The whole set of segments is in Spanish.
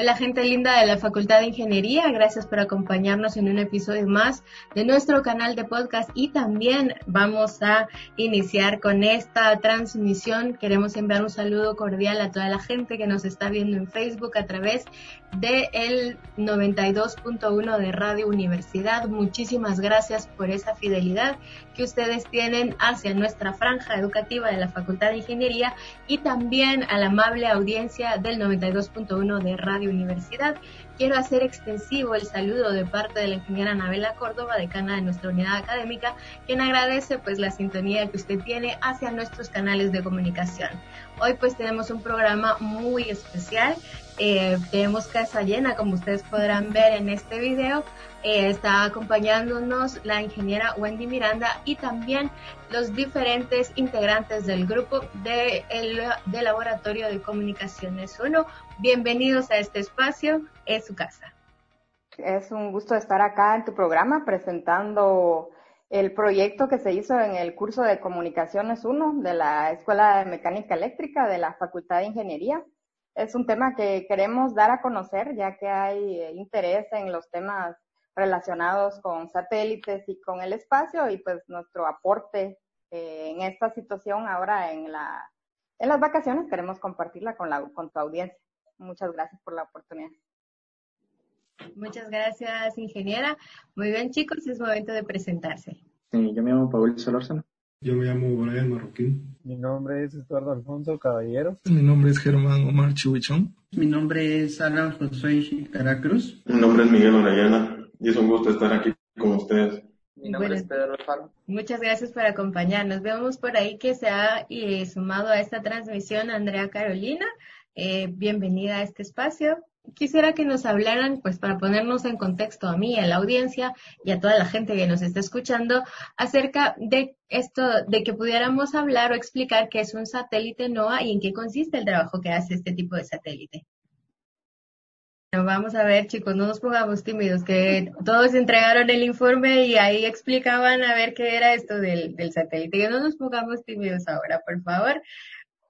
Hola gente linda de la Facultad de Ingeniería, gracias por acompañarnos en un episodio más de nuestro canal de podcast y también vamos a iniciar con esta transmisión. Queremos enviar un saludo cordial a toda la gente que nos está viendo en Facebook a través de el 92.1 de Radio Universidad. Muchísimas gracias por esa fidelidad que ustedes tienen hacia nuestra franja educativa de la Facultad de Ingeniería y también a la amable audiencia del 92.1 de Radio Universidad. Quiero hacer extensivo el saludo de parte de la ingeniera Anabela Córdoba, decana de nuestra unidad académica, quien agradece pues la sintonía que usted tiene hacia nuestros canales de comunicación. Hoy pues tenemos un programa muy especial. Eh, tenemos casa llena, como ustedes podrán ver en este video. Eh, está acompañándonos la ingeniera Wendy Miranda y también los diferentes integrantes del grupo de, el, de Laboratorio de Comunicaciones 1. Bienvenidos a este espacio, es su casa. Es un gusto estar acá en tu programa presentando el proyecto que se hizo en el curso de Comunicaciones 1 de la Escuela de Mecánica Eléctrica de la Facultad de Ingeniería. Es un tema que queremos dar a conocer ya que hay interés en los temas relacionados con satélites y con el espacio y pues nuestro aporte eh, en esta situación ahora en, la, en las vacaciones queremos compartirla con, la, con tu audiencia. Muchas gracias por la oportunidad. Muchas gracias, ingeniera. Muy bien, chicos, es momento de presentarse. Sí, yo me llamo Paul Solórzano. Yo me llamo Brian Marroquín. Mi nombre es Eduardo Alfonso Caballero. Mi nombre es Germán Omar Chubichón. Mi nombre es Alan Josué Caracruz. Mi nombre es Miguel Orellana y es un gusto estar aquí con ustedes. Mi nombre es Pedro Alfaro. Muchas gracias por acompañarnos. Vemos por ahí que se ha eh, sumado a esta transmisión Andrea Carolina. Eh, bienvenida a este espacio. Quisiera que nos hablaran, pues para ponernos en contexto a mí, a la audiencia y a toda la gente que nos está escuchando, acerca de esto, de que pudiéramos hablar o explicar qué es un satélite NOAA y en qué consiste el trabajo que hace este tipo de satélite. Vamos a ver, chicos, no nos pongamos tímidos, que todos entregaron el informe y ahí explicaban a ver qué era esto del, del satélite. Que no nos pongamos tímidos ahora, por favor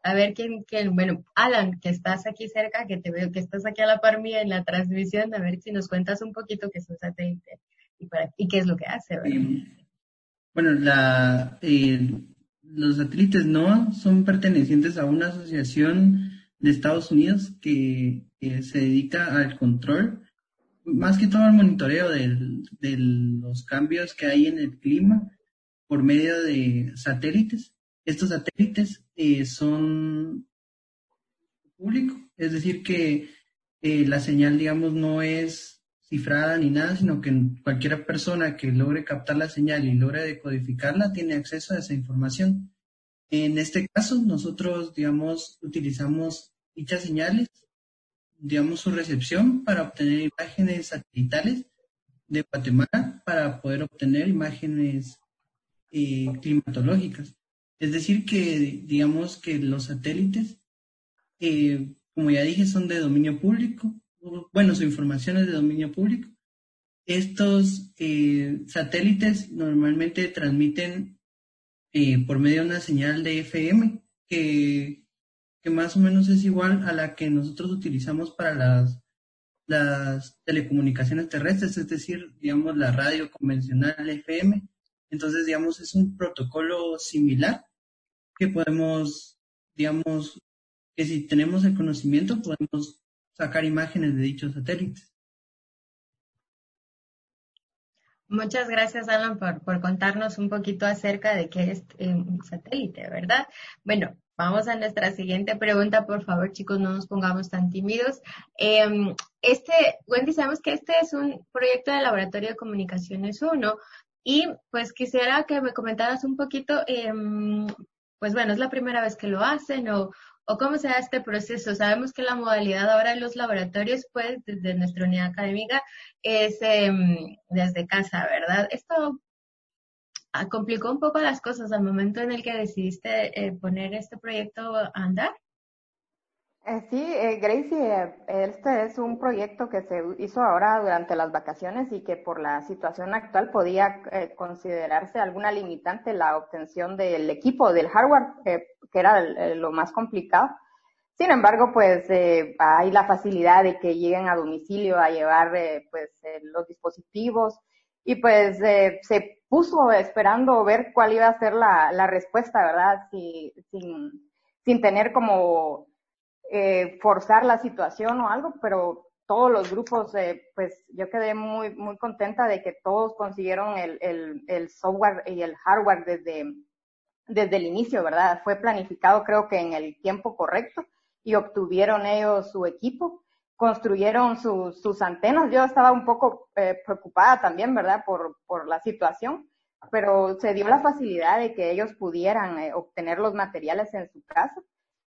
a ver quién, quién, bueno, Alan, que estás aquí cerca, que te veo que estás aquí a la par mía en la transmisión, a ver si nos cuentas un poquito qué es un satélite y, qué es lo que hace. bueno, la, eh, los satélites NOAA son pertenecientes a una asociación de Estados Unidos que se dedica al control, más que todo al monitoreo de los cambios que hay en el clima por medio de satélites estos satélites eh, son públicos, es decir, que eh, la señal, digamos, no es cifrada ni nada, sino que cualquier persona que logre captar la señal y logre decodificarla tiene acceso a esa información. En este caso, nosotros, digamos, utilizamos dichas señales, digamos, su recepción para obtener imágenes satelitales de Guatemala, para poder obtener imágenes eh, climatológicas. Es decir, que digamos que los satélites, eh, como ya dije, son de dominio público. Bueno, su información es de dominio público. Estos eh, satélites normalmente transmiten eh, por medio de una señal de FM que, que, más o menos es igual a la que nosotros utilizamos para las, las telecomunicaciones terrestres, es decir, digamos la radio convencional FM. Entonces, digamos, es un protocolo similar que podemos, digamos, que si tenemos el conocimiento podemos sacar imágenes de dichos satélites. Muchas gracias, Alan, por, por contarnos un poquito acerca de qué es eh, un satélite, ¿verdad? Bueno, vamos a nuestra siguiente pregunta, por favor, chicos, no nos pongamos tan tímidos. Em, este, Wendy, sabemos que este es un proyecto de Laboratorio de Comunicaciones 1 y pues quisiera que me comentaras un poquito eh, pues bueno, es la primera vez que lo hacen o, o cómo se da este proceso. Sabemos que la modalidad ahora en los laboratorios, pues desde nuestra unidad académica, es em, desde casa, ¿verdad? Esto ah, complicó un poco las cosas al momento en el que decidiste eh, poner este proyecto a andar. Eh, sí, eh, Gracie, este es un proyecto que se hizo ahora durante las vacaciones y que por la situación actual podía considerarse alguna limitante la obtención del equipo, del hardware, que era lo más complicado. Sin embargo, pues eh, hay la facilidad de que lleguen a domicilio a llevar eh, pues eh, los dispositivos y pues se puso esperando ver cuál iba a ser la, la respuesta, ¿verdad? Si, sin, sin tener como forzar la situación o algo, pero todos los grupos, pues yo quedé muy, muy contenta de que todos consiguieron el, el, el software y el hardware desde, desde el inicio, ¿verdad? Fue planificado creo que en el tiempo correcto y obtuvieron ellos su equipo, construyeron sus, sus antenas. Yo estaba un poco eh, preocupada también, ¿verdad? Por, por la situación, pero se dio la facilidad de que ellos pudieran eh, obtener los materiales en su casa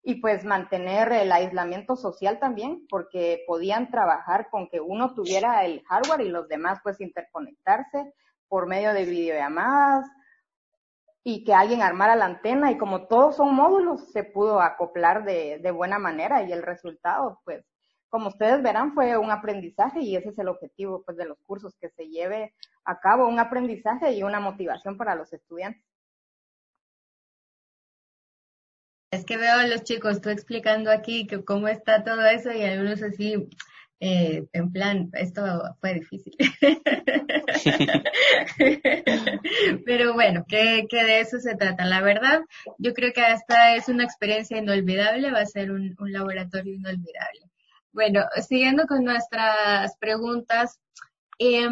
y pues mantener el aislamiento social también, porque podían trabajar con que uno tuviera el hardware y los demás pues interconectarse por medio de videollamadas y que alguien armara la antena y como todos son módulos, se pudo acoplar de, de buena manera y el resultado, pues, como ustedes verán, fue un aprendizaje y ese es el objetivo, pues, de los cursos, que se lleve a cabo un aprendizaje y una motivación para los estudiantes. Es que veo a los chicos, tú explicando aquí que cómo está todo eso y algunos así, eh, en plan, esto fue difícil. Pero bueno, que, de eso se trata. La verdad, yo creo que esta es una experiencia inolvidable, va a ser un, un laboratorio inolvidable. Bueno, siguiendo con nuestras preguntas, eh,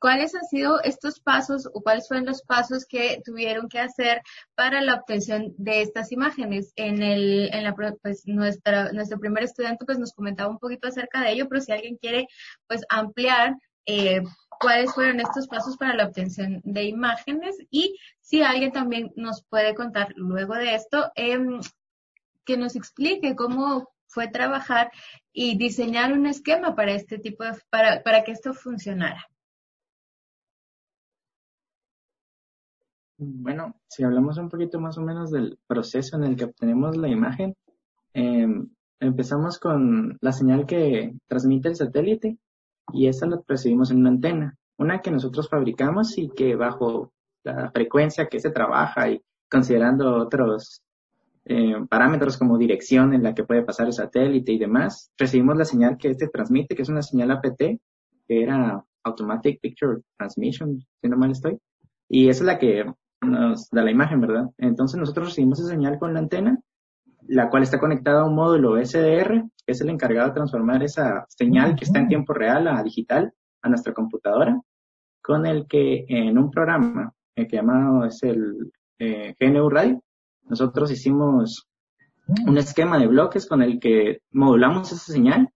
¿cuáles han sido estos pasos o cuáles fueron los pasos que tuvieron que hacer para la obtención de estas imágenes? En el, en la, pues nuestra, nuestro primer estudiante pues nos comentaba un poquito acerca de ello, pero si alguien quiere pues ampliar, eh, cuáles fueron estos pasos para la obtención de imágenes y si alguien también nos puede contar luego de esto, eh, que nos explique cómo fue trabajar y diseñar un esquema para este tipo de, para, para que esto funcionara. Bueno, si hablamos un poquito más o menos del proceso en el que obtenemos la imagen, em, empezamos con la señal que transmite el satélite y esa la recibimos en una antena, una que nosotros fabricamos y que bajo la frecuencia que se trabaja y considerando otros eh, parámetros como dirección en la que puede pasar el satélite y demás, recibimos la señal que este transmite, que es una señal APT, que era Automatic Picture Transmission, si no mal estoy, y esa es la que nos da la imagen, ¿verdad? Entonces nosotros recibimos esa señal con la antena, la cual está conectada a un módulo SDR, que es el encargado de transformar esa señal que está en tiempo real a digital a nuestra computadora, con el que en un programa eh, que llamado es el eh, GNU Radio, nosotros hicimos un esquema de bloques con el que modulamos esa señal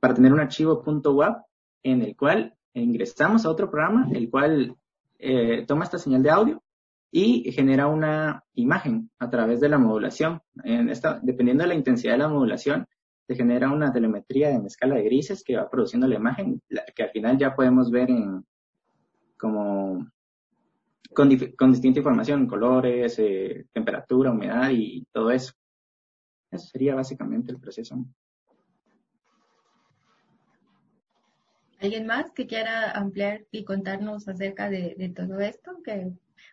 para tener un archivo .wav en el cual ingresamos a otro programa, el cual eh, toma esta señal de audio y genera una imagen a través de la modulación. En esta, dependiendo de la intensidad de la modulación, se genera una telemetría en escala de grises que va produciendo la imagen, que al final ya podemos ver en como con, con distinta información, colores, eh, temperatura, humedad y todo eso. Eso sería básicamente el proceso. ¿Alguien más que quiera ampliar y contarnos acerca de, de, todo esto?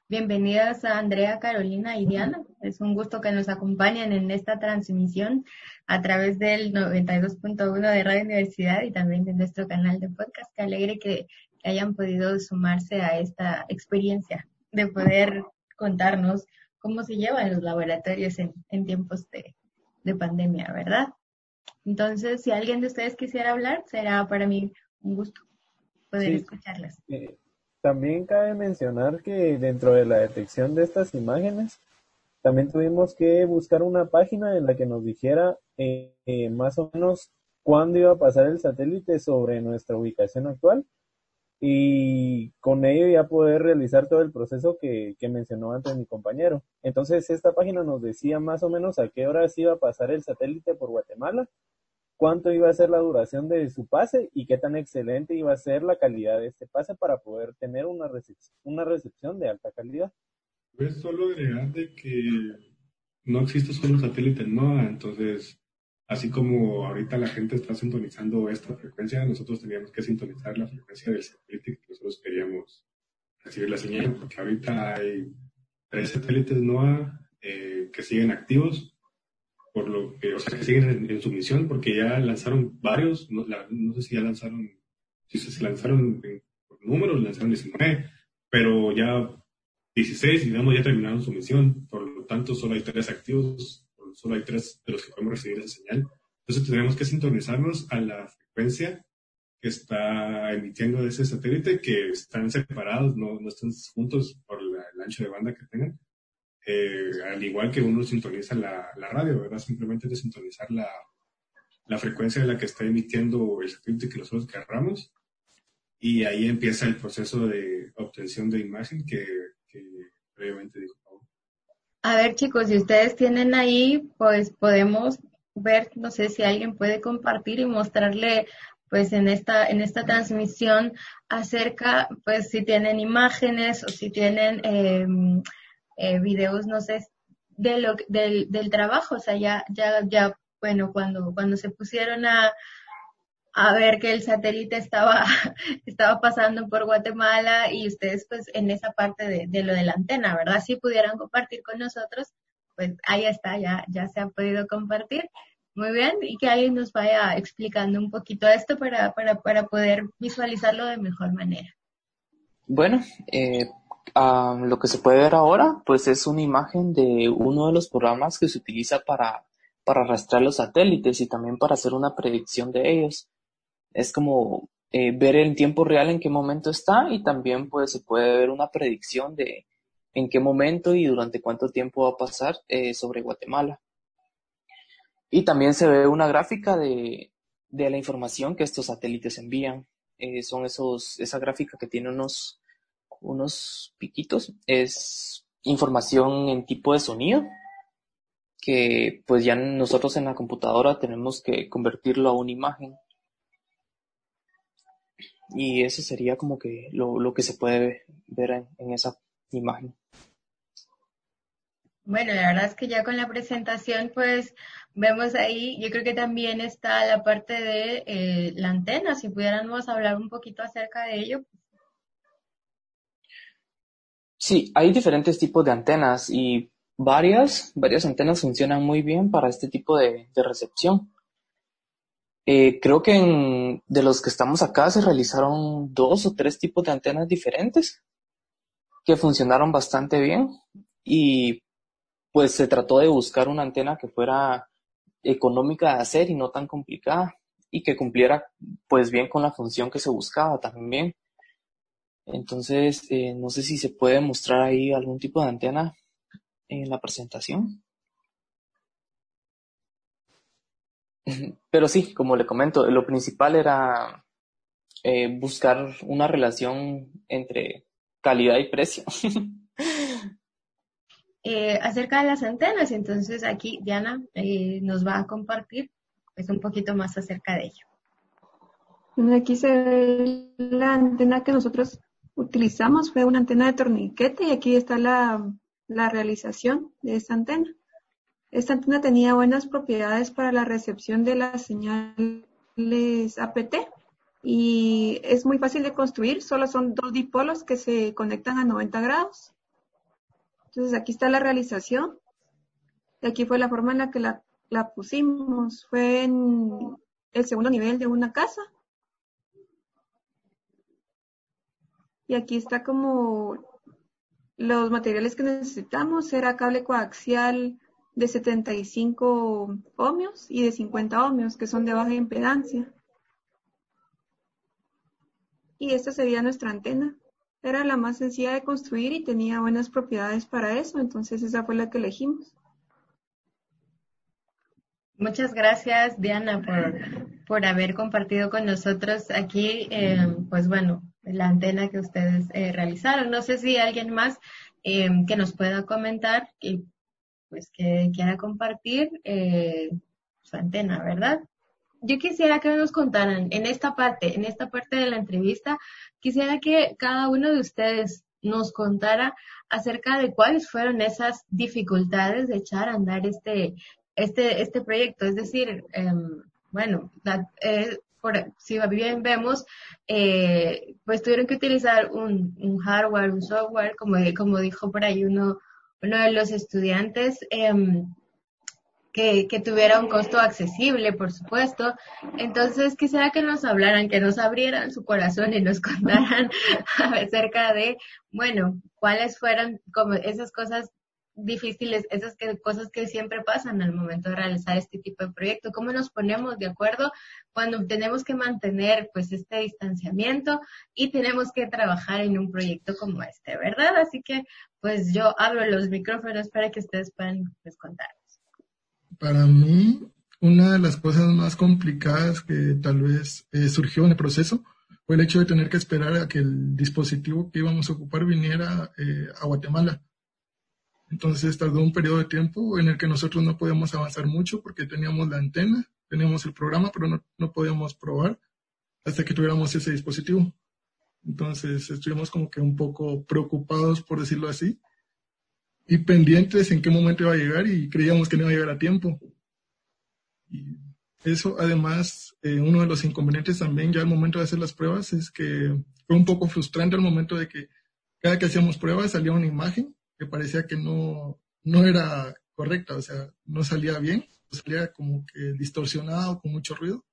Bienvenidas a Andrea, Carolina y Diana. Es un gusto que nos acompañen en esta transmisión a través del 92.1 de Radio Universidad y también de nuestro canal de podcast. Qué alegre que hayan podido sumarse a esta experiencia de poder contarnos cómo se llevan los laboratorios en, en tiempos de, de, pandemia, ¿verdad? Entonces, si alguien de ustedes quisiera hablar, será para mí un gusto poder escucharlas. Eh, también cabe mencionar que dentro de la detección de estas imágenes, también tuvimos que buscar una página en la que nos dijera eh, eh, más o menos cuándo iba a pasar el satélite sobre nuestra ubicación actual y con ello ya poder realizar todo el proceso que, que, mencionó antes mi compañero. Entonces esta página nos decía más o menos a qué horas iba a pasar el satélite por Guatemala, cuánto iba a ser la duración de su pase y qué tan excelente iba a ser la calidad de este pase para poder tener una recepción, una recepción de alta calidad. Pues solo agregar de que no existe solo satélite NOAA, entonces Así como ahorita la gente está sintonizando esta frecuencia, nosotros teníamos que sintonizar la frecuencia del satélite que nosotros queríamos recibir la señal, porque ahorita hay tres satélites NOAA eh, que siguen activos por lo que, o sea, que siguen en, su misión, porque ya lanzaron varios, no, sé si ya lanzaron, si se lanzaron en, por números, lanzaron 19, pero ya 16, digamos, ya terminaron su misión, por lo tanto solo hay tres activos, solo hay tres de los que podemos recibir esa señal. Entonces tenemos que sintonizarnos a la frecuencia que está emitiendo ese satélite, que están separados, no, no están juntos por el ancho de banda que tengan. Eh, al igual que uno sintoniza la, la radio, ¿verdad? Simplemente de sintonizar la, la frecuencia de la que está emitiendo el satélite que nosotros querramos. Y ahí empieza el proceso de obtención de imagen que, que previamente dijo A ver, chicos, si ustedes tienen ahí, pues podemos ver, no sé si alguien puede compartir y mostrarle pues en esta, en esta transmisión acerca, pues si tienen imágenes o si tienen eh, eh, videos, no sé, de lo, del, del trabajo, o sea, ya, ya, ya, bueno, cuando, cuando se pusieron a, a ver que el satélite estaba, estaba pasando por Guatemala y ustedes pues en esa parte de, lo de la antena, ¿verdad? Si pudieran compartir con nosotros, pues ahí está, ya, ya se ha podido compartir. Muy bien, y que alguien nos vaya explicando un poquito esto para, para, para poder visualizarlo de mejor manera. Bueno, eh, lo que se puede ver ahora, pues es una imagen de uno de los programas que se utiliza para, para rastrear los satélites y también para hacer una predicción de ellos. Es como eh, ver en tiempo real en qué momento está y también pues se puede ver una predicción de en qué momento y durante cuánto tiempo va a pasar eh, sobre Guatemala. Y también se ve una gráfica de, de la información que estos satélites envían. Eh, son esos, esa gráfica que tiene unos, unos piquitos, es información en tipo de sonido, que pues ya nosotros en la computadora tenemos que convertirlo a una imagen. Y eso sería como que lo, lo que se puede ver en, esa imagen. Bueno, la verdad es que ya con la presentación, pues vemos ahí, yo creo que también está la parte de eh, la antena, si pudiéramos hablar un poquito acerca de ello, Sí, hay diferentes tipos de antenas y varias, varias antenas funcionan muy bien para este tipo de, recepción. Eh, creo que de los que estamos acá se realizaron dos o tres tipos de antenas diferentes que funcionaron bastante bien y pues se trató de buscar una antena que fuera económica de hacer y no tan complicada y que cumpliera pues bien con la función que se buscaba también. Entonces, eh, no sé si se puede mostrar ahí algún tipo de antena en la presentación. Pero sí, como le comento, lo principal era eh, buscar una relación entre calidad y precio. Eh, acerca de las antenas, entonces aquí Diana nos va a compartir pues, un poquito más acerca de ello. Aquí se ve la antena que nosotros utilizamos fue una antena de torniquete y aquí está la, la realización de esta antena. Esta antena tenía buenas propiedades para la recepción de las señales APT y es muy fácil de construir, solo son dos dipolos que se conectan a 90 grados. Entonces aquí está la realización y aquí fue la forma en la que la, la pusimos. Fue en el segundo nivel de una casa Y aquí está como los materiales que necesitamos. Era cable coaxial de 75 ohmios y de 50 ohmios, que son de baja impedancia. Y esta sería nuestra antena. Era la más sencilla de construir y tenía buenas propiedades para eso, entonces esa fue la que elegimos. Muchas gracias, Diana, por, por haber compartido con nosotros aquí, eh, pues bueno, la antena que ustedes eh, realizaron. No sé si alguien más eh, que nos pueda comentar, pues que quiera compartir eh, su antena, ¿verdad? Yo quisiera que nos contaran en esta parte, en esta parte de la entrevista, quisiera que cada uno de ustedes nos contara acerca de cuáles fueron esas dificultades de echar a andar este, este, este proyecto. Es decir, em, bueno, la, si bien vemos, eh, pues tuvieron que utilizar un, hardware, un software, como, como dijo por ahí uno, uno de los estudiantes. Em, que, tuviera un costo accesible, por supuesto. Entonces, quisiera que nos hablaran, que nos abrieran su corazón y nos contaran acerca de, bueno, cuáles fueron como esas cosas difíciles, esas que, cosas que siempre pasan al momento de realizar este tipo de proyecto, cómo nos ponemos de acuerdo cuando tenemos que mantener pues este distanciamiento y tenemos que trabajar en un proyecto como este, ¿verdad? Así que pues yo abro los micrófonos para que ustedes puedan pues. Para mí, una de las cosas más complicadas que tal vez eh, surgió en el proceso fue el hecho de tener que esperar a que el dispositivo que íbamos a ocupar viniera eh, a Guatemala entonces tardó un periodo de tiempo en el que nosotros no podíamos avanzar mucho porque teníamos la antena, teníamos el programa, pero no, no podíamos probar hasta que tuviéramos ese dispositivo. Entonces estuvimos como que un poco preocupados, por decirlo así, y pendientes en qué momento iba a llegar y creíamos que no iba a llegar a tiempo. Y eso, además, eh, uno de los inconvenientes también ya al momento de hacer las pruebas es que fue un poco frustrante al momento de que cada que hacíamos pruebas salía una imagen que parecía que no, no era correcta, o sea, no salía bien, salía como que distorsionado, con mucho ruido.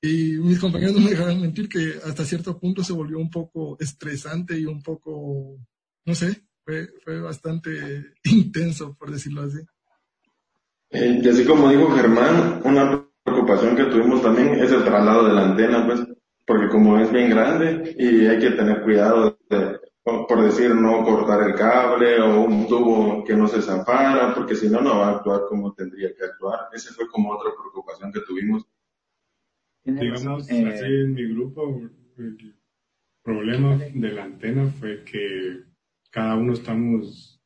Y mis compañeros no me dejaron mentir que hasta cierto punto se volvió un poco estresante y un poco, no sé, fue, fue bastante intenso, por decirlo así. Eh, y así como dijo Germán, una preocupación que tuvimos también es el traslado de la antena, pues, porque como es bien grande y hay que tener cuidado de, por decir no cortar el cable o un tubo que no se zafara, porque si no, no va a actuar como tendría que actuar. Esa fue como otra preocupación que tuvimos. Digamos, eh, así en mi grupo, el problema de la antena fue que cada uno estamos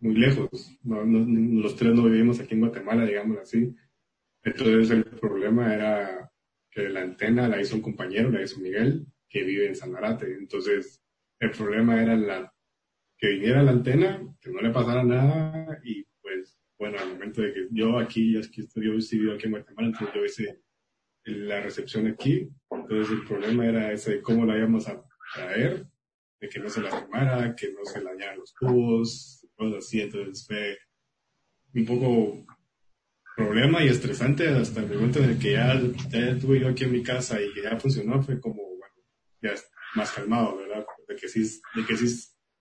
muy lejos. los tres no vivimos aquí en Guatemala, digamos así. Entonces el problema era que la antena la hizo un compañero, la hizo Miguel, que vive en Sanarate. Entonces el problema era la, que viniera la antena, que no le pasara nada y pues bueno, al momento de que yo aquí, yo, aquí estoy, yo vivo aquí en Guatemala, entonces yo hice la recepción aquí, entonces el problema era ese de cómo la íbamos a traer, de que no se la quemara, que no se dañaran los tubos, cosas así, entonces fue un poco problema y estresante hasta el momento en el que ya, ya estuve yo aquí en mi casa y que ya funcionó, fue como, bueno, ya más calmado, ¿verdad? De que sí, de que sí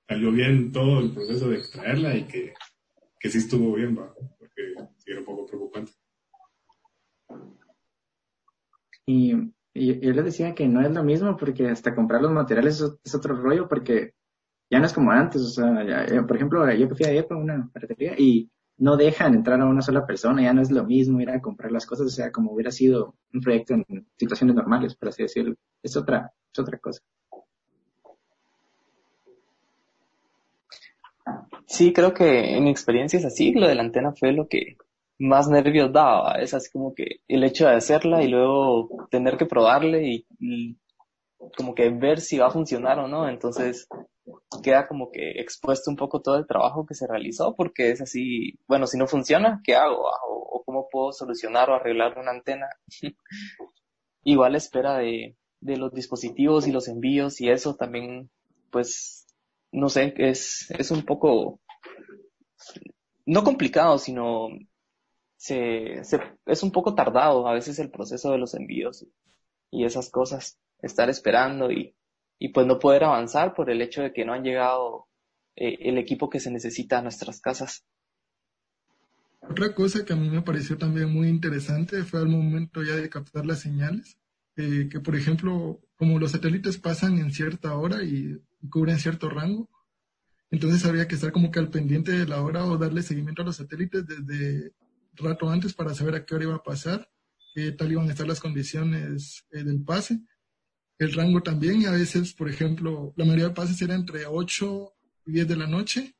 salió bien todo el proceso de extraerla y que, que sí estuvo bien, ¿va? Porque sí era un poco preocupante. Y, y, yo les decía que no es lo mismo porque hasta comprar los materiales es, otro rollo porque ya no es como antes, o sea, por ejemplo, yo fui a por una ferretería y no dejan entrar a una sola persona, ya no es lo mismo ir a comprar las cosas, o sea, como hubiera sido un proyecto en situaciones normales, por así decirlo. Es otra, es otra cosa. Sí, creo que en mi experiencia es así, lo de la antena fue lo que más nervios daba, es así como que el hecho de hacerla y luego tener que probarle y, como que ver si va a funcionar o no, entonces queda como que expuesto un poco todo el trabajo que se realizó porque es así, bueno, si no funciona, ¿qué hago? Ah, o, cómo puedo solucionar o arreglar una antena. Igual espera de, de los dispositivos y los envíos y eso también, pues no sé, es, es un poco, no complicado, sino se, se, es un poco tardado a veces el proceso de los envíos y esas cosas, estar esperando y, y pues no poder avanzar por el hecho de que no han llegado eh, el equipo que se necesita a nuestras casas. Otra cosa que a mí me pareció también muy interesante fue al momento ya de captar las señales, eh, que por ejemplo, como los satélites pasan en cierta hora y cubren cierto rango. Entonces habría que estar como que al pendiente de la hora o darle seguimiento a los satélites desde rato antes para saber a qué hora iba a pasar, qué tal iban a estar las condiciones eh, del pase, el rango también, y a veces, por ejemplo, la mayoría de pases era entre 8 y 10 de la noche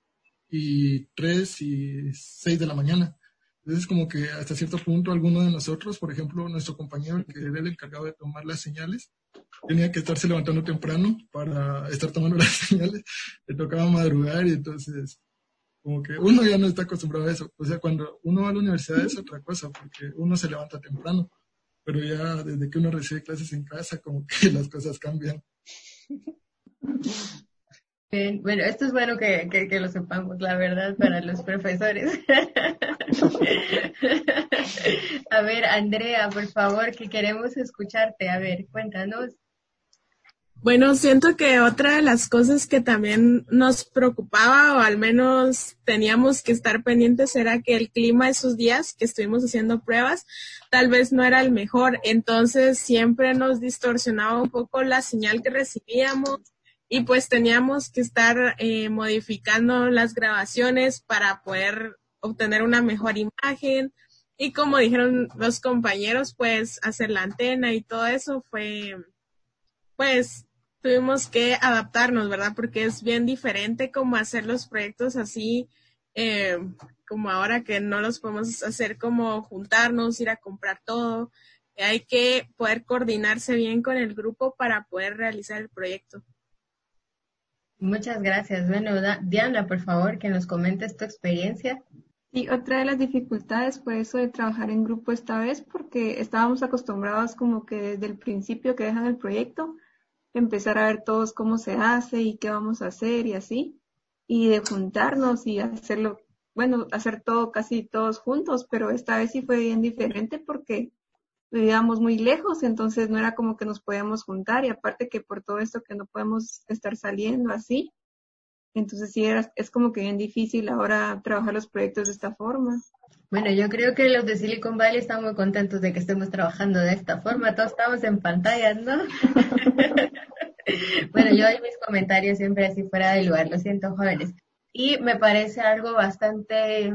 y 3 y 6 de la mañana. Entonces, como que hasta cierto punto, alguno de nosotros, por ejemplo, nuestro compañero, que era el encargado de tomar las señales, tenía que estarse levantando temprano para estar tomando las señales. Le tocaba madrugar y entonces, como que uno ya no está acostumbrado a eso. O sea, cuando uno va a la universidad es otra cosa, porque uno se levanta temprano. Pero ya desde que uno recibe clases en casa, como que las cosas cambian. Bien, bueno, esto es bueno que, que, lo sepamos, la verdad, para los profesores. a ver, Andrea, por favor, que queremos escucharte. A ver, cuéntanos. Bueno, siento que otra de las cosas que también nos preocupaba o al menos teníamos que estar pendientes era que el clima esos días que estuvimos haciendo pruebas tal vez no era el mejor, entonces siempre nos distorsionaba un poco la señal que recibíamos y pues teníamos que estar eh, modificando las grabaciones para poder obtener una mejor imagen. Y como dijeron los compañeros pues hacer la antena y todo eso fue pues tuvimos que adaptarnos verdad porque es bien diferente como hacer los proyectos así eh, como ahora que no los podemos hacer como juntarnos ir a comprar todo hay que poder coordinarse bien con el grupo para poder realizar el proyecto. Muchas gracias. Bueno, Diana, por favor, que nos comentes tu experiencia. Y otra de las dificultades fue eso de trabajar en grupo esta vez, porque estábamos acostumbrados como que desde el principio que dejan el proyecto, empezar a ver todos cómo se hace y qué vamos a hacer y así, y de juntarnos y hacerlo, bueno, hacer todo casi todos juntos, pero esta vez sí fue bien diferente porque vivíamos muy lejos, entonces no era como que nos podíamos juntar y aparte que por todo esto que no podemos estar saliendo así, entonces sí era, es como que bien difícil ahora trabajar los proyectos de esta forma. Bueno, yo creo que los de Silicon Valley están muy contentos de que estemos trabajando de esta forma, todos estamos en pantalla, ¿no? bueno, yo doy mis comentarios siempre así fuera de lugar, lo siento jóvenes. Y me parece algo bastante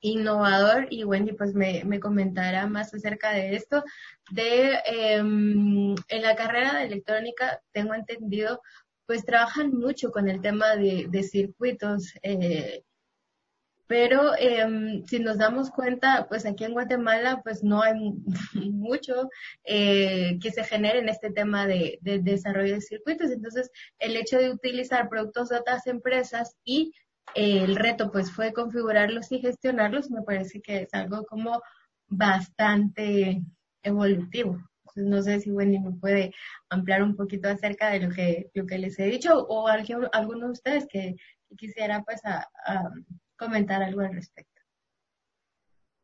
innovador y Wendy pues me, me comentará más acerca de esto. De em, en la carrera de electrónica tengo entendido pues trabajan mucho con el tema de, de circuitos, eh, pero em, si nos damos cuenta, pues aquí en Guatemala pues no hay mucho eh, que se genere en este tema de, de desarrollo de circuitos. Entonces, el hecho de utilizar productos de otras empresas y el reto pues fue configurarlos y gestionarlos, me parece que es algo como bastante evolutivo. no sé si Wendy me puede ampliar un poquito acerca de lo que, lo que les he dicho o alguien, alguno de ustedes que, quisiera pues a, comentar algo al respecto.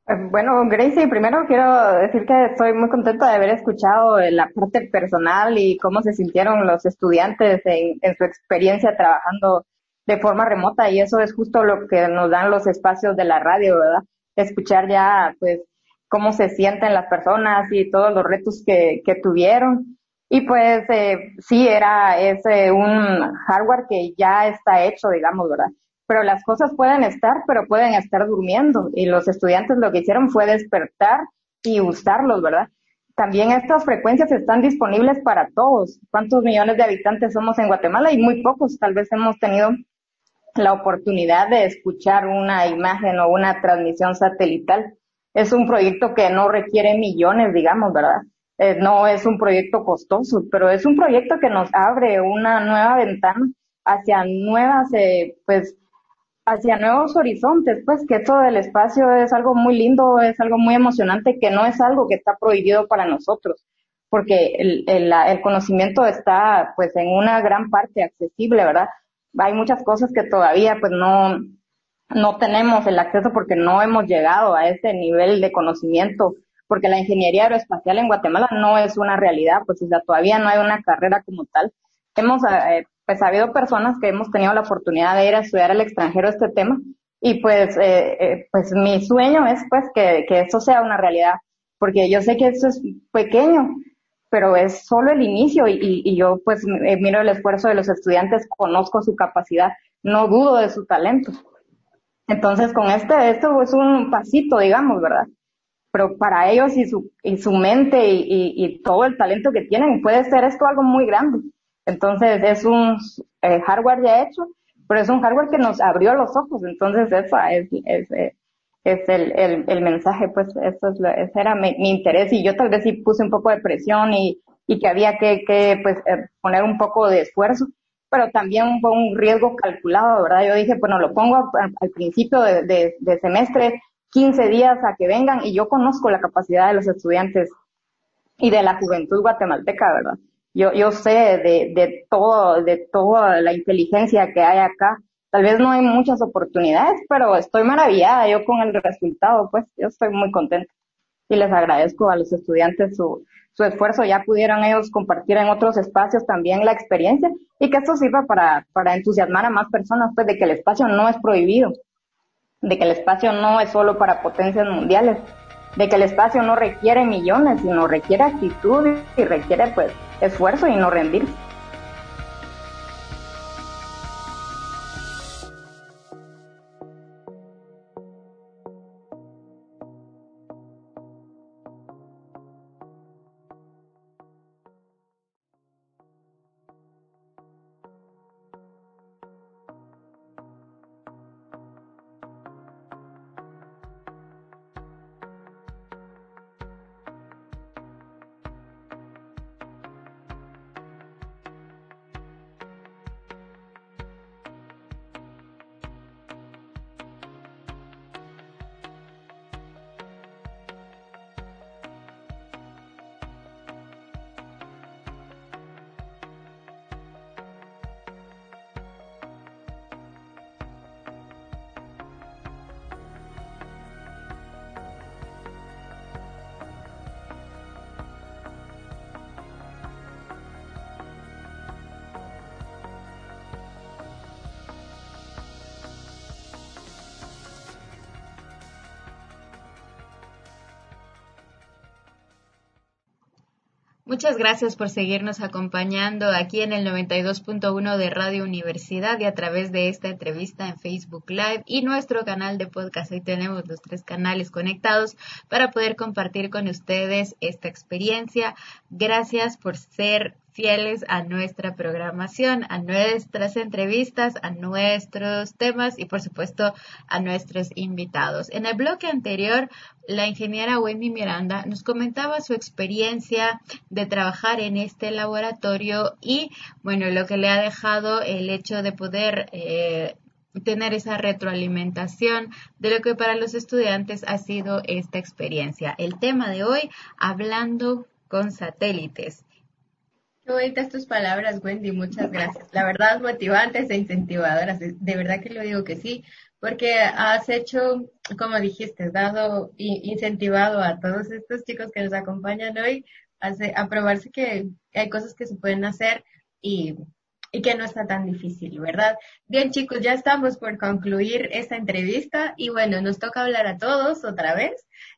Eh, bueno, Gracie, primero quiero decir que estoy muy contenta de haber escuchado la parte personal y cómo se sintieron los estudiantes en, su experiencia trabajando de forma remota y eso es justo lo que nos dan los espacios de la radio, ¿verdad? Escuchar ya, pues, cómo se sienten las personas y todos los retos que, tuvieron. Y pues eh, sí, era ese un hardware que ya está hecho, digamos, ¿verdad? Pero las cosas pueden estar, pero pueden estar durmiendo. Y los estudiantes lo que hicieron fue despertar y usarlos, ¿verdad? También estas frecuencias están disponibles para todos. ¿Cuántos millones de habitantes somos en Guatemala? Y muy pocos, tal vez hemos tenido la oportunidad de escuchar una imagen o una transmisión satelital. Es un proyecto que no requiere millones, digamos, ¿verdad? Eh, no es un proyecto costoso, pero es un proyecto que nos abre una nueva ventana hacia nuevas, eh, pues, hacia nuevos horizontes, pues que esto del espacio es algo muy lindo, es algo muy emocionante, que no es algo que está prohibido para nosotros, porque el, el, el conocimiento está, pues, en una gran parte accesible, ¿verdad? hay muchas cosas que todavía pues no, no tenemos el acceso porque no hemos llegado a ese nivel de conocimiento, porque la ingeniería aeroespacial en Guatemala no es una realidad, pues o sea, todavía no hay una carrera como tal. Hemos eh, pues habido personas que hemos tenido la oportunidad de ir a estudiar al extranjero este tema y pues eh, eh, pues mi sueño es pues que, que eso sea una realidad, porque yo sé que eso es pequeño, pero es solo el inicio y, y, yo pues eh, miro el esfuerzo de los estudiantes, conozco su capacidad, no dudo de su talento. Entonces con este, esto es un pasito, digamos, ¿verdad? Pero para ellos y su, y su mente y, y, todo el talento que tienen, puede ser esto algo muy grande. Entonces es un eh, hardware ya hecho, pero es un hardware que nos abrió los ojos. Entonces eso es, es el, mensaje, pues eso es ese era mi, interés y yo tal vez sí puse un poco de presión y, y que había que, pues eh, poner un poco de esfuerzo, pero también fue un riesgo calculado, ¿verdad? Yo dije, bueno, lo pongo al, principio de, de, semestre, 15 días a que vengan y yo conozco la capacidad de los estudiantes y de la juventud guatemalteca, ¿verdad? Yo, yo sé de, de todo, de toda la inteligencia que hay acá. Tal vez no hay muchas oportunidades, pero estoy maravillada yo con el resultado, pues yo estoy muy contenta. Y les agradezco a los estudiantes su, su esfuerzo, ya pudieron ellos compartir en otros espacios también la experiencia y que esto sirva para, para entusiasmar a más personas, pues de que el espacio no es prohibido, de que el espacio no es solo para potencias mundiales, de que el espacio no requiere millones, sino requiere actitud y requiere pues esfuerzo y no rendirse. Muchas gracias por seguirnos acompañando aquí en el 92.1 de Radio Universidad y a través de esta entrevista en Facebook Live y nuestro canal de podcast. Hoy tenemos los tres canales conectados para poder compartir con ustedes esta experiencia. Gracias por ser fieles a nuestra programación, a nuestras entrevistas, a nuestros temas y por supuesto a nuestros invitados. En el bloque anterior, la ingeniera Wendy Miranda nos comentaba su experiencia de trabajar en este laboratorio y bueno, lo que le ha dejado el hecho de poder eh, tener esa retroalimentación de lo que para los estudiantes ha sido esta experiencia. El tema de hoy, hablando con satélites. Qué bonitas tus palabras, Wendy, muchas gracias. La verdad, motivantes e incentivadoras. De verdad que lo digo que sí, porque has hecho, como dijiste, dado, incentivado a todos estos chicos que nos acompañan hoy a, probarse que hay cosas que se pueden hacer y, y que no está tan difícil, ¿verdad? Bien, chicos, ya estamos por concluir esta entrevista y bueno, nos toca hablar a todos otra vez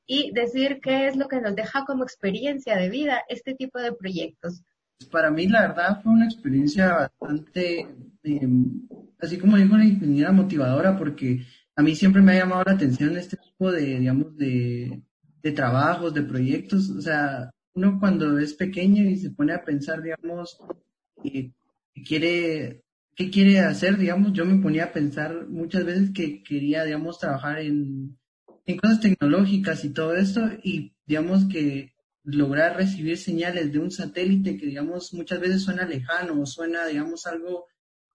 y decir qué es lo que nos deja como experiencia de vida este tipo de proyectos para mí la verdad fue una experiencia bastante, em, así como dijo la ingeniera, motivadora, porque a mí siempre me ha llamado la atención este tipo de, digamos, de, de trabajos, de proyectos. O sea, uno cuando es pequeño y se pone a pensar, digamos, eh, quiere, qué quiere hacer, digamos, yo me ponía a pensar muchas veces que quería, digamos, trabajar en, en cosas tecnológicas y todo esto, y digamos que lograr recibir señales de un satélite que, digamos, muchas veces suena lejano o suena, digamos, algo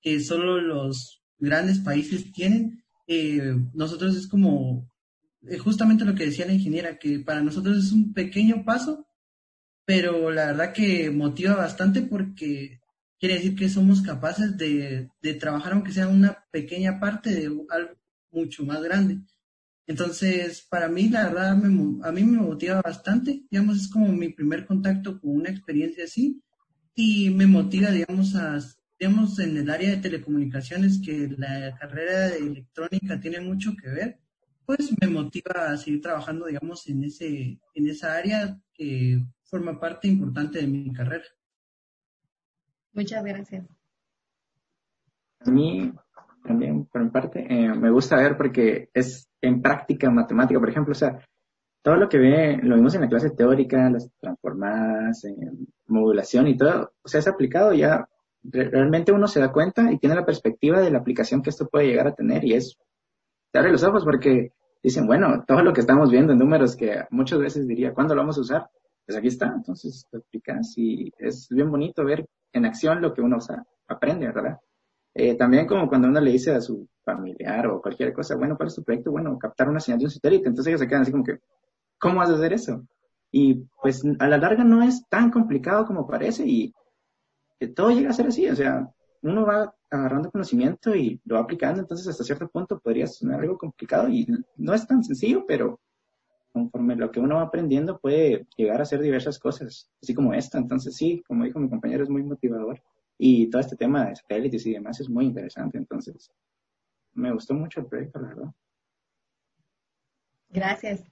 que solo los grandes países tienen, eh, nosotros es como eh, justamente lo que decía la ingeniera, que para nosotros es un pequeño paso, pero la verdad que motiva bastante porque quiere decir que somos capaces de, de trabajar aunque sea una pequeña parte de algo mucho más grande. Entonces, para mí, la verdad, a mí me motiva bastante, digamos, es como mi primer contacto con una experiencia así y me motiva, digamos, a, digamos, en el área de telecomunicaciones, que la carrera de electrónica tiene mucho que ver, pues me motiva a seguir trabajando, digamos, en, ese, en esa área que forma parte importante de mi carrera. Muchas gracias. A mí también, por mi parte, eh, me gusta ver porque es en práctica matemática, por ejemplo, o sea, todo lo que ve, lo vimos en la clase teórica, las transformadas, en modulación y todo, o sea, es aplicado ya, realmente uno se da cuenta y tiene la perspectiva de la aplicación que esto puede llegar a tener y es, te abre los ojos porque dicen, bueno, todo lo que estamos viendo en números que muchas veces diría, ¿cuándo lo vamos a usar? Pues aquí está, entonces lo y es bien bonito ver en acción lo que uno aprende, ¿verdad? Eh, también como cuando uno le dice a su familiar o cualquier cosa, bueno, ¿cuál es tu proyecto? Bueno, captar una señal de un satélite. Entonces ellos se quedan así como que, ¿cómo vas a hacer eso? Y pues a la larga no es tan complicado como parece y todo llega a ser así, o sea, uno va agarrando conocimiento y lo va aplicando, entonces hasta cierto punto podría ser algo complicado y no es tan sencillo, pero conforme lo que uno va aprendiendo puede llegar a hacer diversas cosas, así como esta. Entonces sí, como dijo mi compañero, es muy motivador. Y todo este tema de satélites y demás es muy interesante. Entonces, me gustó mucho el proyecto, la verdad. Gracias.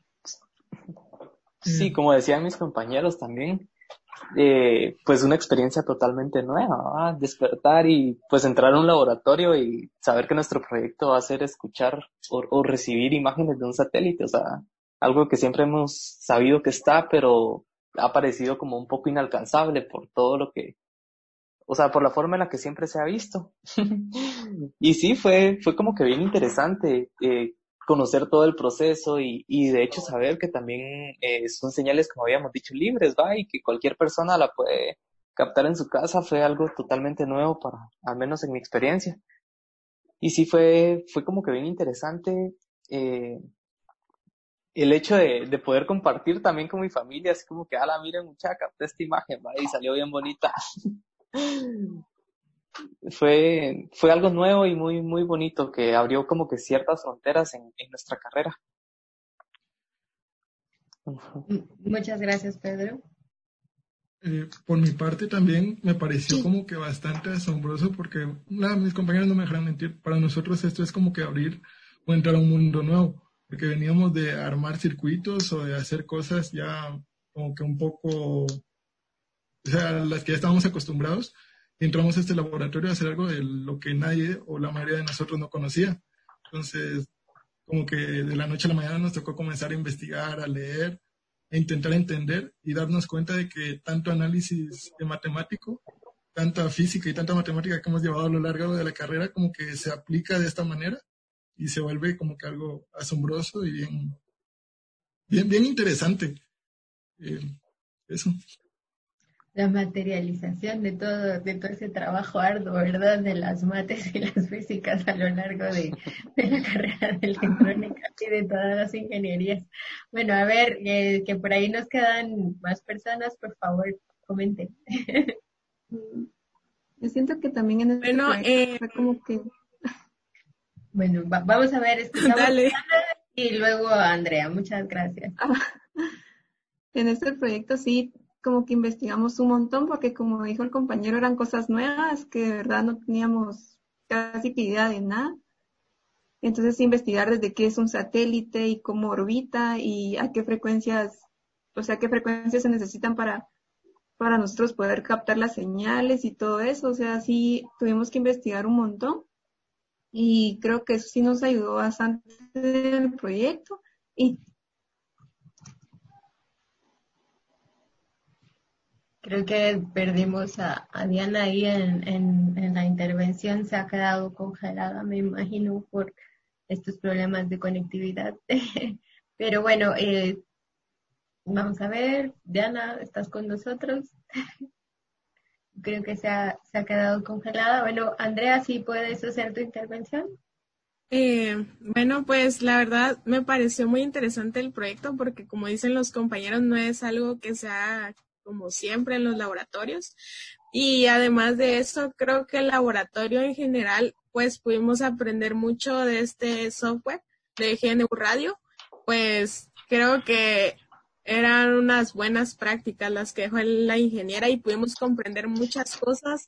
Sí, como decían mis compañeros también, eh, pues una experiencia totalmente nueva, despertar y pues entrar a un laboratorio y saber que nuestro proyecto va a ser escuchar o, o recibir imágenes de un satélite, o sea, algo que siempre hemos sabido que está, pero ha parecido como un poco inalcanzable por todo lo que, o sea, por la forma en la que siempre se ha visto. y sí, fue, fue como que bien interesante eh, conocer todo el proceso y, y de hecho saber que también eh, son señales, como habíamos dicho, libres, ¿va? Y que cualquier persona la puede captar en su casa fue algo totalmente nuevo para, al menos en mi experiencia. Y sí fue, fue como que bien interesante. Eh, el hecho de, de, poder compartir también con mi familia, así como que, ala, miren muchacha, capté esta imagen, ¿vale? y salió bien bonita. fue, fue algo nuevo y muy, muy bonito que abrió como que ciertas fronteras en, en nuestra carrera. Muchas gracias, Pedro. Eh, por mi parte también me pareció como que bastante asombroso porque nada, mis compañeros no me dejarán mentir, para nosotros esto es como que abrir o entrar a un mundo nuevo porque veníamos de armar circuitos o de hacer cosas ya como que un poco, o sea, las que ya estábamos acostumbrados, entramos a este laboratorio a hacer algo de lo que nadie o la mayoría de nosotros no conocía. Entonces, como que de la noche a la mañana nos tocó comenzar a investigar, a leer, e intentar entender y darnos cuenta de que tanto análisis de matemático, tanta física y tanta matemática que hemos llevado a lo largo de la carrera, como que se aplica de esta manera y se vuelve como que algo asombroso y bien, bien, bien interesante. Eh, eso. La materialización de todo, de todo ese trabajo arduo, ¿verdad? De las mates y las físicas a lo largo de, la carrera de electrónica y de todas las ingenierías. Bueno, a ver, eh, que por ahí nos quedan más personas, por favor, comenten. Yo siento que también en este bueno, eh, como que bueno, vamos a ver, Dale. y luego Andrea, muchas gracias. en este proyecto sí, como que investigamos un montón porque como dijo el compañero, eran cosas nuevas que de verdad no teníamos casi idea de nada. Entonces investigar desde qué es un satélite y cómo orbita y a qué frecuencias, o sea, qué frecuencias se necesitan para, para nosotros poder captar las señales y todo eso. O sea, sí tuvimos que investigar un montón y creo que eso sí nos ayudó bastante en el proyecto y Creo que perdimos a, Diana ahí en, la intervención, se ha quedado congelada, me imagino, por estos problemas de conectividad. Pero bueno, eh, vamos a ver, Diana, ¿estás con nosotros? creo que se ha, se ha quedado congelada. Bueno, Andrea, ¿sí puedes hacer tu intervención? Eh, bueno, pues la verdad me pareció muy interesante el proyecto porque como dicen los compañeros, no es algo que sea como siempre en los laboratorios. Y además de eso, creo que el laboratorio en general, pues pudimos aprender mucho de este software de GNU Radio. Pues creo que eran unas buenas prácticas las que dejó la ingeniera y pudimos comprender muchas cosas,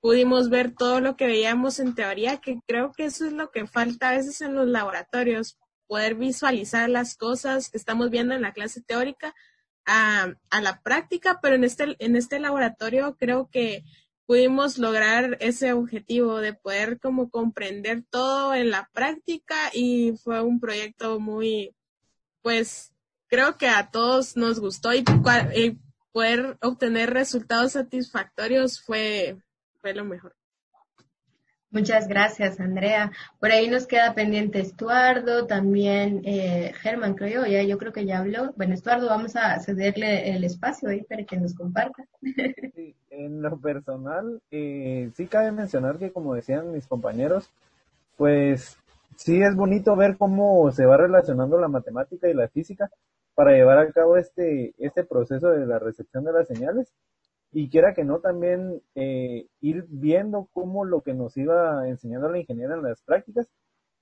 pudimos ver todo lo que veíamos en teoría, que creo que eso es lo que falta a veces en los laboratorios, poder visualizar las cosas que estamos viendo en la clase teórica a, a la práctica, pero en este, en este laboratorio creo que pudimos lograr ese objetivo de poder como comprender todo en la práctica y fue un proyecto muy, pues, creo que a todos nos gustó y, poder obtener resultados satisfactorios fue, fue lo mejor. Muchas gracias, Andrea. Por ahí nos queda pendiente Estuardo, también eh, Germán, creo ya yo creo que ya habló. Bueno, Estuardo, vamos a cederle el espacio ahí para que nos comparta. en lo personal, eh, sí cabe mencionar que, como decían mis compañeros, pues sí es bonito ver cómo se va relacionando la matemática y la física, para llevar a cabo este, este proceso de la recepción de las señales. Y quiera que no también eh, ir viendo cómo lo que nos iba enseñando la ingeniera en las prácticas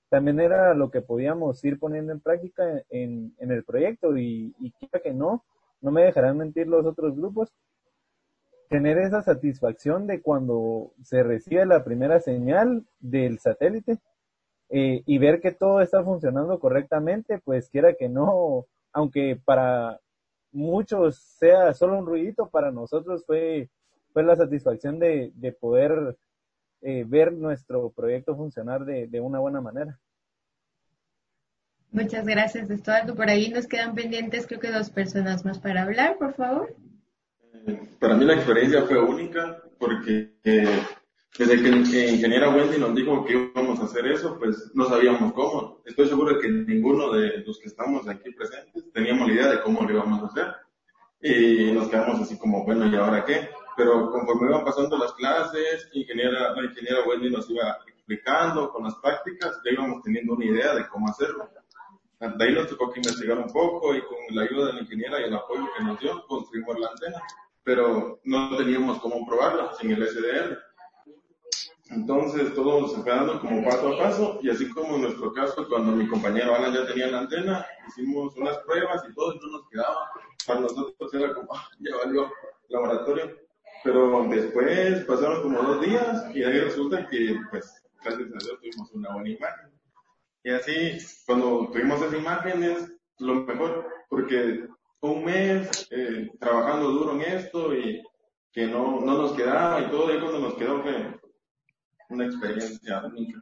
también era lo que podíamos ir poniendo en práctica en, en el proyecto y, quiera que no, no me dejarán mentir los otros grupos, tener esa satisfacción de cuando se recibe la primera señal del satélite eh, y ver que todo está funcionando correctamente, pues quiera que no, aunque para muchos sea solo un ruidito, para nosotros fue, fue la satisfacción de, de poder eh, ver nuestro proyecto funcionar de, de una buena manera. Muchas gracias, Estuardo. Por ahí nos quedan pendientes, creo que dos personas más para hablar, por favor. Para mí la experiencia fue única porque eh, desde que la ingeniera Wendy nos dijo que íbamos a hacer eso, pues no sabíamos cómo. Estoy seguro de que ninguno de los que estamos aquí presentes teníamos la idea de cómo lo íbamos a hacer. Y nos quedamos así como, bueno, ¿y ahora qué? Pero conforme iban pasando las clases, ingeniera, la ingeniera Wendy nos iba explicando con las prácticas, ya íbamos teniendo una idea de cómo hacerlo. De ahí nos tocó que investigar un poco y con la ayuda de la ingeniera y el apoyo que nos dio, construimos la antena. Pero no teníamos cómo probarla sin el SDR. Entonces todo se fue dando como paso a paso y así como en nuestro caso cuando mi compañero Alan ya tenía la antena, hicimos unas pruebas y todo no nos quedaba. Para nosotros era como, ah, ya valió laboratorio. Pero después pasaron como dos días y ahí resulta que pues gracias a Dios tuvimos una buena imagen. Y así, cuando tuvimos esa imagen es lo mejor, porque un mes eh, trabajando duro en esto y que no, no nos quedaba y todo, y cuando nos quedó fue una experiencia única.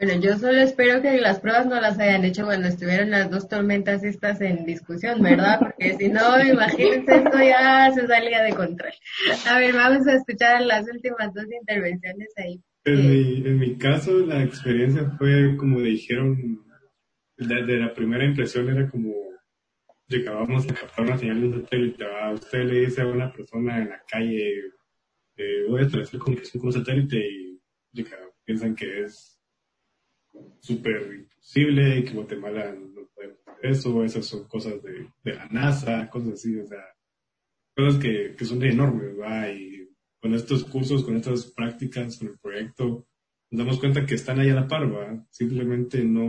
Bueno, yo solo espero que las pruebas no las hayan hecho cuando estuvieron las dos tormentas estas en discusión, ¿verdad? Porque si no, imagínense, esto ya se salía de control. A ver, vamos a escuchar las últimas dos intervenciones ahí. En mi, en mi caso, la experiencia fue como dijeron, de, la primera impresión era como, llegábamos a captar una señal de un satélite, usted le dice a una persona en la calle, voy a establecer comunicación con un satélite y piensan que es súper imposible y que Guatemala no puede hacer eso, esas son cosas de, de la NASA, cosas así, o sea, cosas que, que son enormes, ¿verdad? Y con estos cursos, con estas prácticas, con el proyecto, nos damos cuenta que están ahí a la par, ¿verdad? Simplemente no,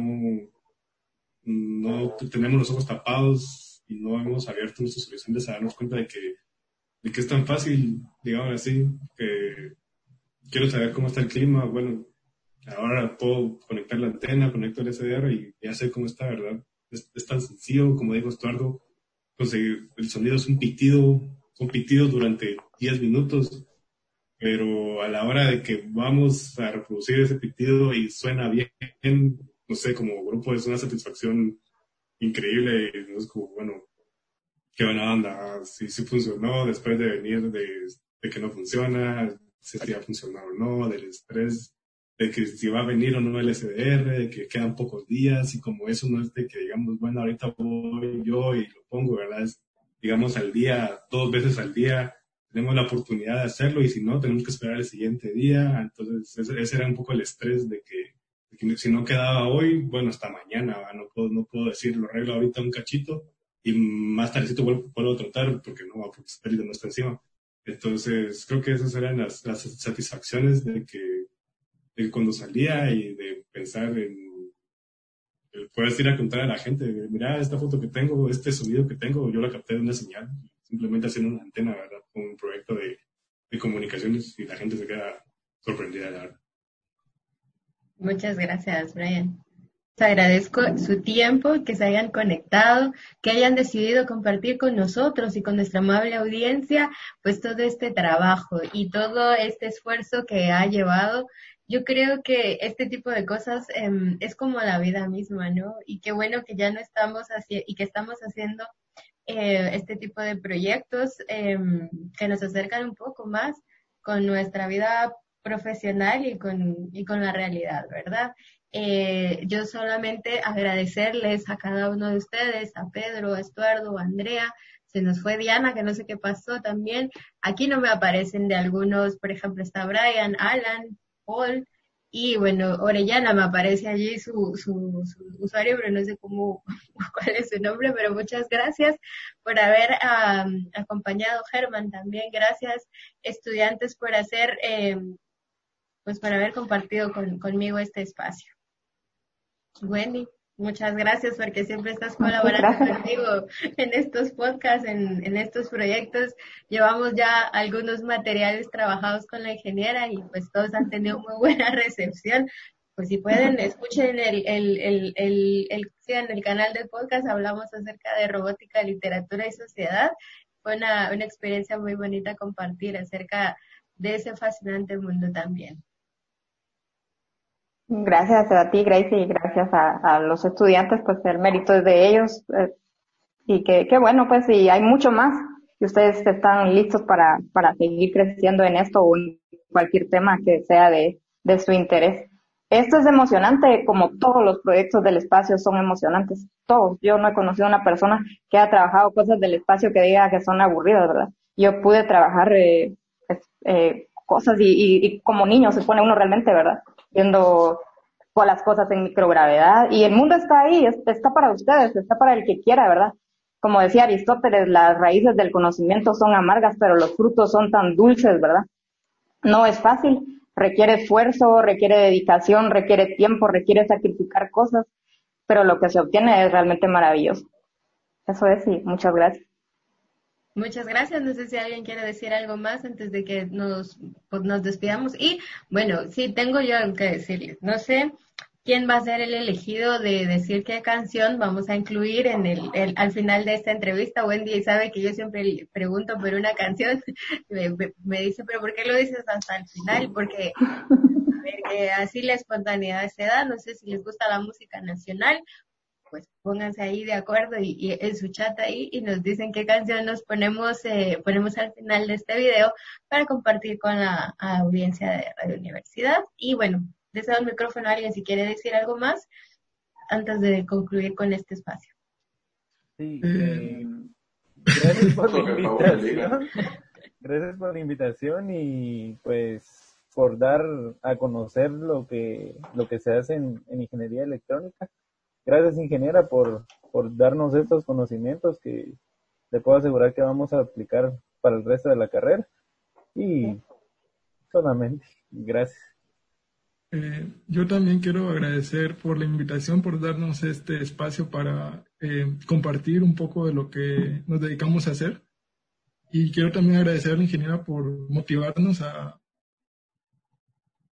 no tenemos los ojos tapados y no hemos abierto nuestros horizontes a darnos cuenta de que, de que es tan fácil, digamos así, que quiero saber cómo está el clima, bueno, ahora puedo conectar la antena, conecto el SDR y ya sé cómo está, ¿verdad? Es, es tan sencillo, como dijo Estuardo, conseguir, el sonido es un pitido, son pitidos durante 10 minutos pero a la hora de que vamos a reproducir ese pitido y suena bien, no sé, como grupo es una satisfacción increíble, es como, bueno, qué buena onda, si sí, funcionó después de venir de, de, que no funciona, si ha funcionado o no, del estrés, de que si va a venir o no el SDR, de que quedan pocos días y como eso no es de que digamos, bueno, ahorita voy yo y lo pongo, ¿verdad? Es, digamos, al día, dos veces al día, tenemos la oportunidad de hacerlo y si no, tenemos que esperar el siguiente día. Entonces, ese, era un poco el estrés de que, si no quedaba hoy, bueno, hasta mañana, no puedo, no puedo decir, lo arreglo ahorita un cachito y más tardecito vuelvo, puedo tratar porque no, porque el no está encima. Entonces, creo que esas eran las, satisfacciones de que, de cuando salía y de pensar en poder ir a contar a la gente, mira esta foto que tengo, este sonido que tengo, yo la capté de una señal, simplemente haciendo una antena, ¿verdad? un proyecto de, comunicaciones y la gente se queda sorprendida, la verdad. Muchas gracias, Brian. Agradezco su tiempo, que se hayan conectado, que hayan decidido compartir con nosotros y con nuestra amable audiencia, pues todo este trabajo y todo este esfuerzo que ha llevado. Yo creo que este tipo de cosas em, es como la vida misma, ¿no? Y qué bueno que ya no estamos haciendo y que estamos haciendo eh, este tipo de proyectos em, que nos acercan un poco más con nuestra vida profesional y con, y con la realidad, ¿verdad? Eh, yo solamente agradecerles a cada uno de ustedes, a Pedro, a Estuardo, a Andrea, se nos fue Diana, que no sé qué pasó también. Aquí no me aparecen de algunos, por ejemplo, está Brian, Alan, Paul, Y bueno, Orellana me aparece allí su, su, usuario, pero no sé cómo, cuál es su nombre, pero muchas gracias por haber acompañado, Germán, también. Gracias, estudiantes, por hacer, eh, pues por haber compartido conmigo este espacio. Wendy. Muchas gracias porque siempre estás colaborando conmigo en estos podcasts, en, en, estos proyectos. Llevamos ya algunos materiales trabajados con la ingeniera y pues todos han tenido muy buena recepción. Pues si pueden, escuchen el, el, el, el, el, en el canal del podcast, hablamos acerca de robótica, literatura y sociedad. Fue una, una experiencia muy bonita compartir acerca de ese fascinante mundo también. Gracias a ti, Gracie, y gracias a, los estudiantes, pues el mérito es de ellos. Eh, y que, qué bueno, pues, y hay mucho más. Y ustedes están listos para, para seguir creciendo en esto o en cualquier tema que sea de, de su interés. Esto es emocionante, como todos los proyectos del espacio son emocionantes. Todos. Yo no he conocido a una persona que haya trabajado cosas del espacio que diga que son aburridas, ¿verdad? Yo pude trabajar eh, eh, cosas y, y, como niño se pone uno realmente, ¿verdad? Viendo las cosas en microgravedad y el mundo está ahí, está para ustedes, está para el que quiera, ¿verdad? Como decía Aristóteles, las raíces del conocimiento son amargas, pero los frutos son tan dulces, ¿verdad? No es fácil, requiere esfuerzo, requiere dedicación, requiere tiempo, requiere sacrificar cosas, pero lo que se obtiene es realmente maravilloso. Eso es y muchas gracias. Muchas gracias. No sé si alguien quiere decir algo más antes de que nos, pues, nos despidamos. Y bueno, sí, tengo yo algo que decirles. No sé quién va a ser el elegido de decir qué canción vamos a incluir en el, al final de esta entrevista. Wendy sabe que yo siempre le pregunto por una canción. Me, dice, pero ¿por qué lo dices hasta el final? Porque así la espontaneidad se da. No sé si les gusta la música nacional pues pónganse ahí de acuerdo y, en su chat ahí y nos dicen qué canción nos ponemos, eh, ponemos al final de este video para compartir con la audiencia de Radio Universidad. Y bueno, deseo el micrófono a alguien si quiere decir algo más antes de concluir con este espacio. Sí, eh, gracias por la invitación. Gracias por la invitación y pues por dar a conocer lo que, lo que se hace en ingeniería electrónica Gracias, ingeniera, por, por darnos estos conocimientos que le puedo asegurar que vamos a aplicar para el resto de la carrera. Y solamente, gracias. Eh, yo también quiero agradecer por la invitación, por darnos este espacio para eh, compartir un poco de lo que nos dedicamos a hacer. Y quiero también agradecer a la ingeniera por motivarnos a,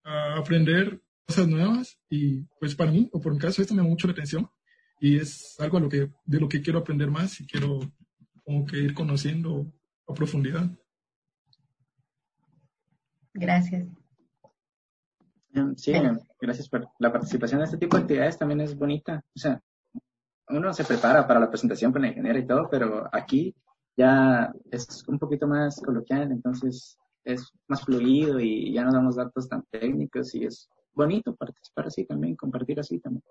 a aprender cosas nuevas y pues para mí, o por mi caso, esto me da mucho la atención y es algo a lo que, de lo que quiero aprender más y quiero como que ir conociendo a profundidad. Gracias. Em, sí, gracias por la participación en este tipo de actividades, también es bonita. O sea, uno se prepara para la presentación con la ingeniera y todo, pero aquí ya es un poquito más coloquial, entonces es más fluido y ya no damos datos tan técnicos y es bonito participar así también, compartir así también.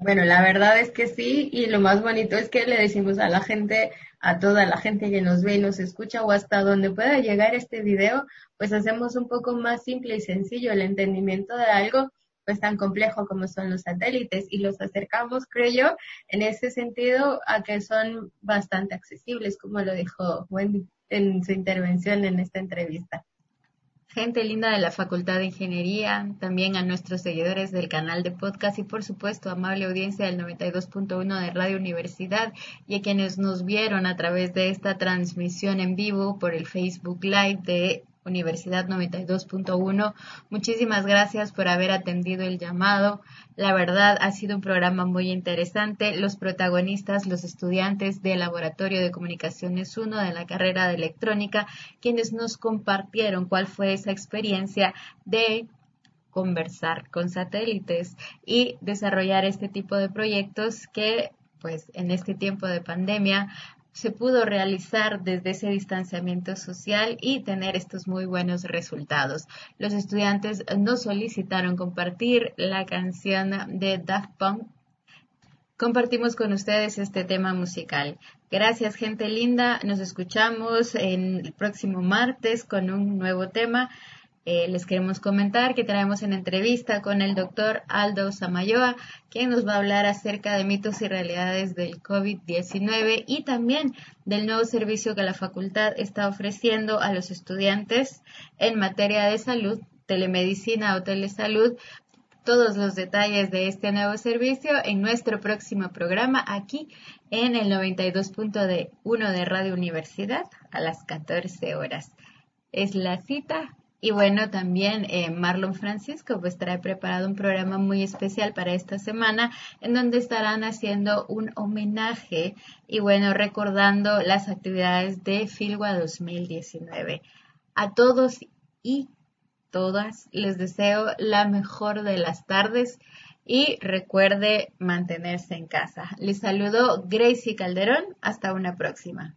Bueno, la verdad es que sí, y lo más bonito es que le decimos a la gente, a toda la gente que nos ve y nos escucha, o hasta donde pueda llegar este video, pues hacemos un poco más simple y sencillo el entendimiento de algo pues tan complejo como son los satélites y los acercamos, creo yo, en ese sentido a que son bastante accesibles, como lo dijo Wendy en su intervención en esta entrevista gente linda de la Facultad de Ingeniería, también a nuestros seguidores del canal de podcast y por supuesto amable audiencia del 92.1 de Radio Universidad y a quienes nos vieron a través de esta transmisión en vivo por el Facebook Live de Universidad 92.1. Muchísimas gracias por haber atendido el llamado. La verdad ha sido un programa muy interesante. Los protagonistas, los estudiantes del Laboratorio de Comunicaciones 1 de la carrera de electrónica, quienes nos compartieron cuál fue esa experiencia de conversar con satélites y desarrollar este tipo de proyectos que pues en este tiempo de pandemia se pudo realizar desde ese distanciamiento social y tener estos muy buenos resultados. Los estudiantes nos solicitaron compartir la canción de Daft Punk. Compartimos con ustedes este tema musical. Gracias, gente linda. Nos escuchamos en el próximo martes con un nuevo tema. Eh, les queremos comentar que traemos en entrevista con el doctor Aldo Samayoa, quien nos va a hablar acerca de mitos y realidades del COVID-19 y también del nuevo servicio que la facultad está ofreciendo a los estudiantes en materia de salud, telemedicina o telesalud. Todos los detalles de este nuevo servicio en nuestro próximo programa aquí en el 92.1 de Radio Universidad a las 14 horas. Es la cita y bueno, también eh, Marlon Francisco pues trae preparado un programa muy especial para esta semana en donde estarán haciendo un homenaje y bueno, recordando las actividades de Filgua 2019. A todos y todas les deseo la mejor de las tardes y recuerde mantenerse en casa. Les saludo Gracie Calderón. Hasta una próxima.